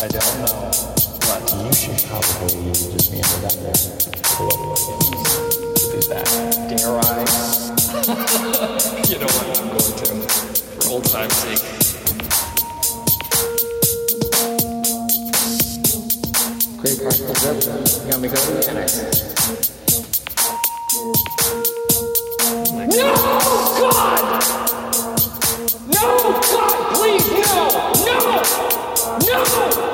I don't know. What? You should probably just be in the doctor. Do that. Dare I? you know what? I'm going to. For old time's sake. Great practical joke. You got me going, and I. No, God! No, God, please, no! No! No!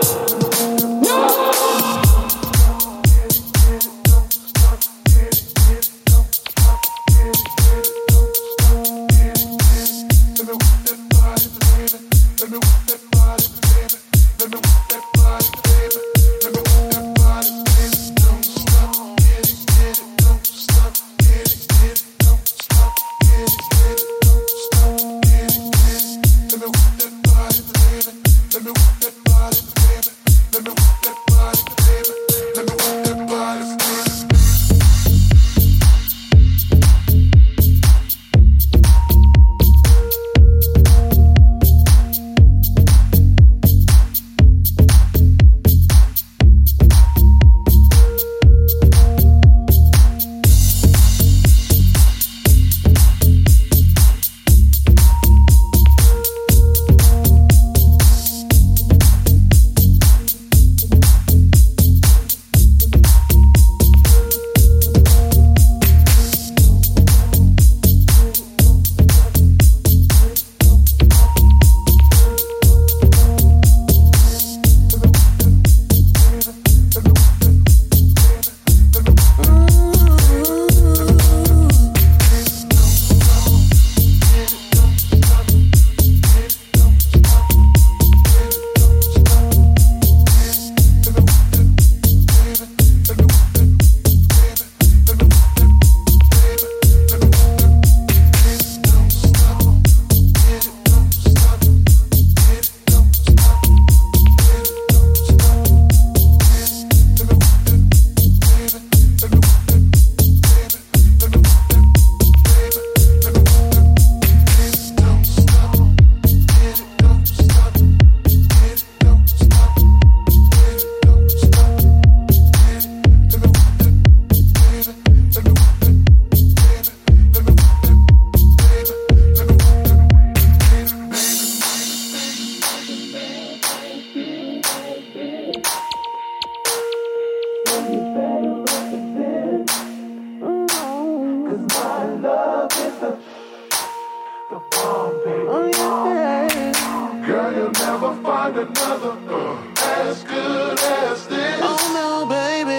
Girl, you'll never find another uh, as good as this. Oh no, baby.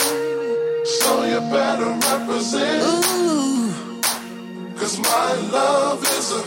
So you better represent. Ooh. Cause my love is a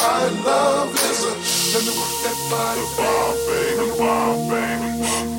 my love is a let me work that body, bomb, baby, bomb, baby.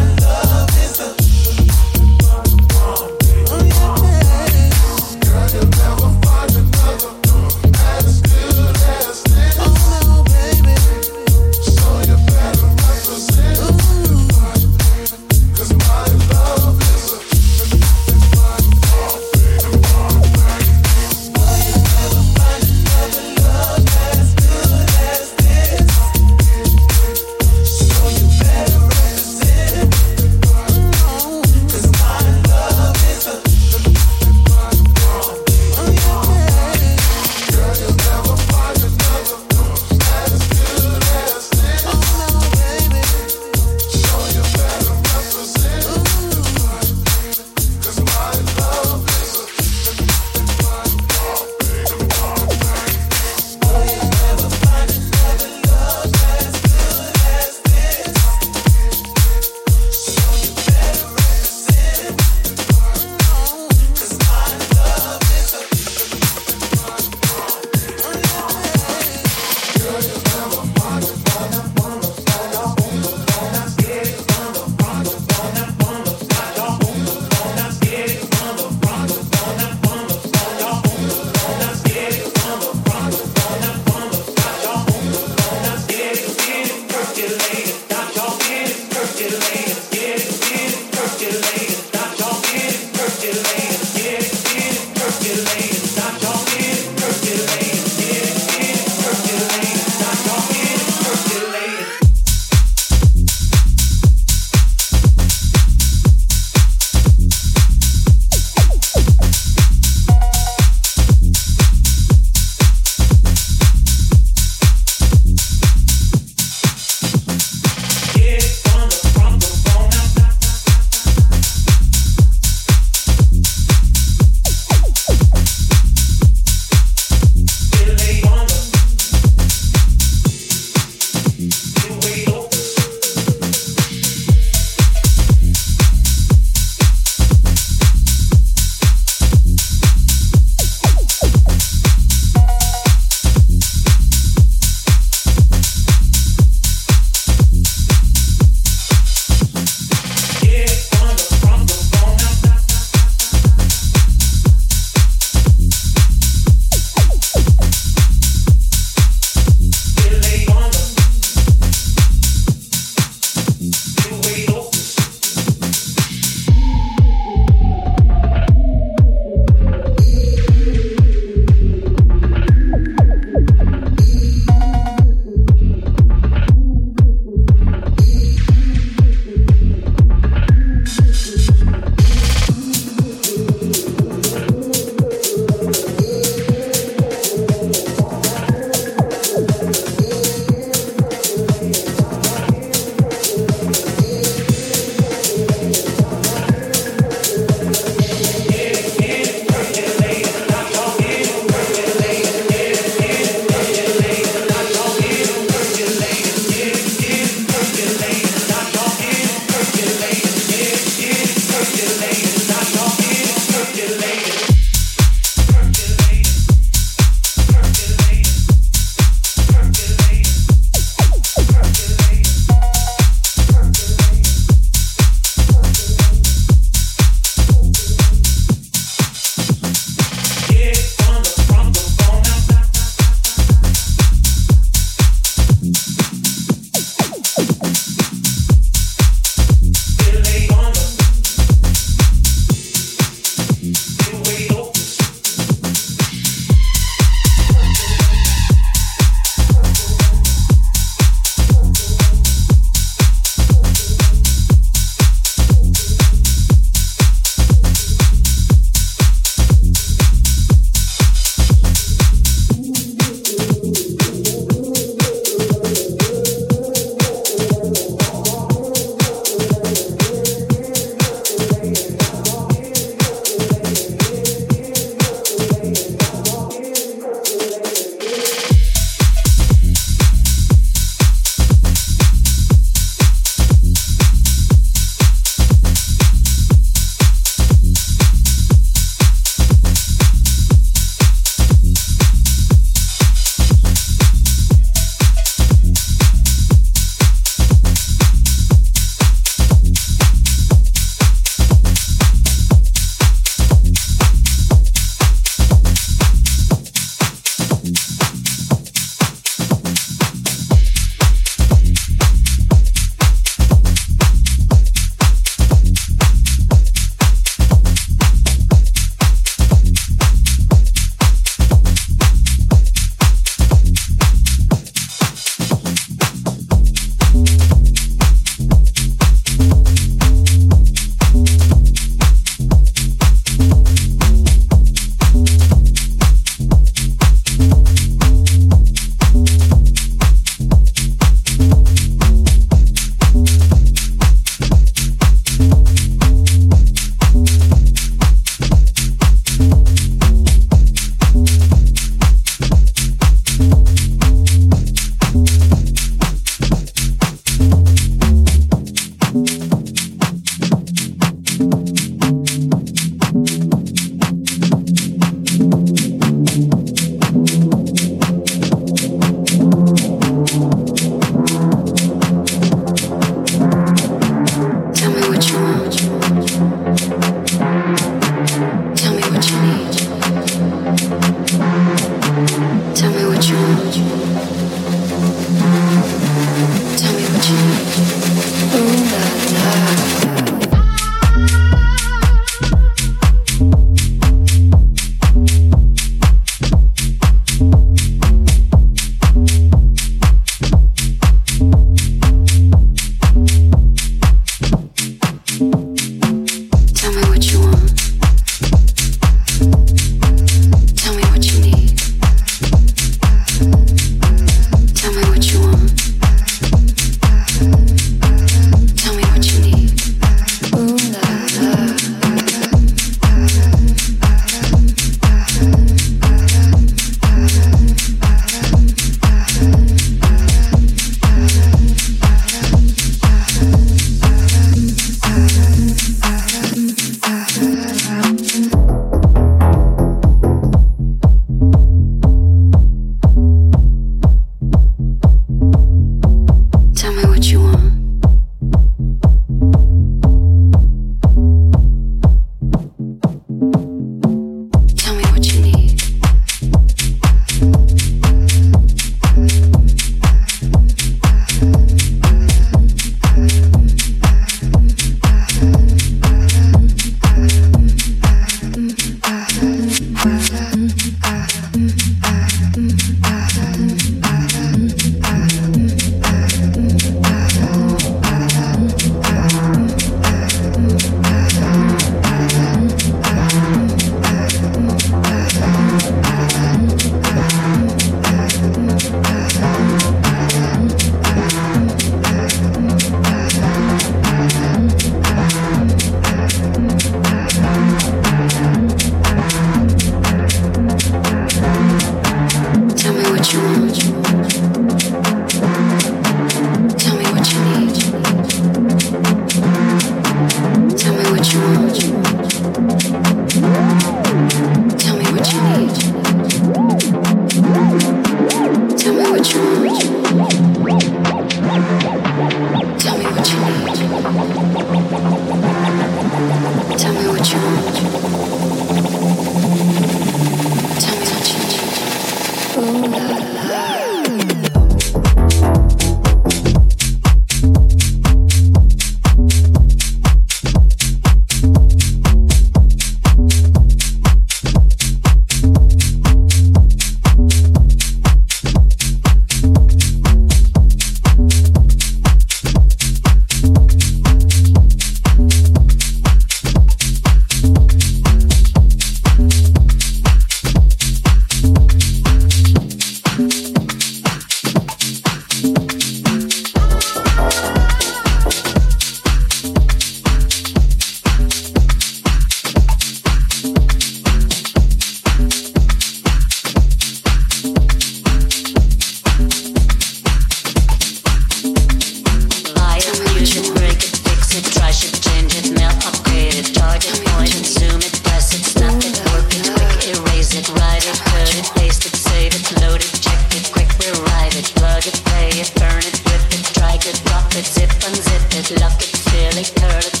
it, zip unzip it, lock it, feel it, curl it.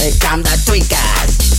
Become the tweakers.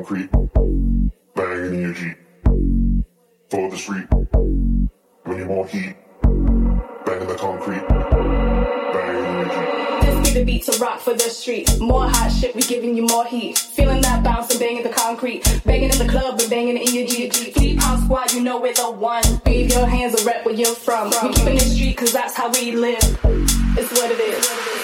concrete, banging in your Jeep. For the street, when you want heat, banging the concrete, banging in your Jeep the beat to rock for the street. More hot shit, we giving you more heat. Feeling that bounce and banging the concrete. Banging in the club and banging in your GG. Three pound squad, you know we're the one. Wave your hands and rep where you're from. We keeping the street cause that's how we live. It's what it is.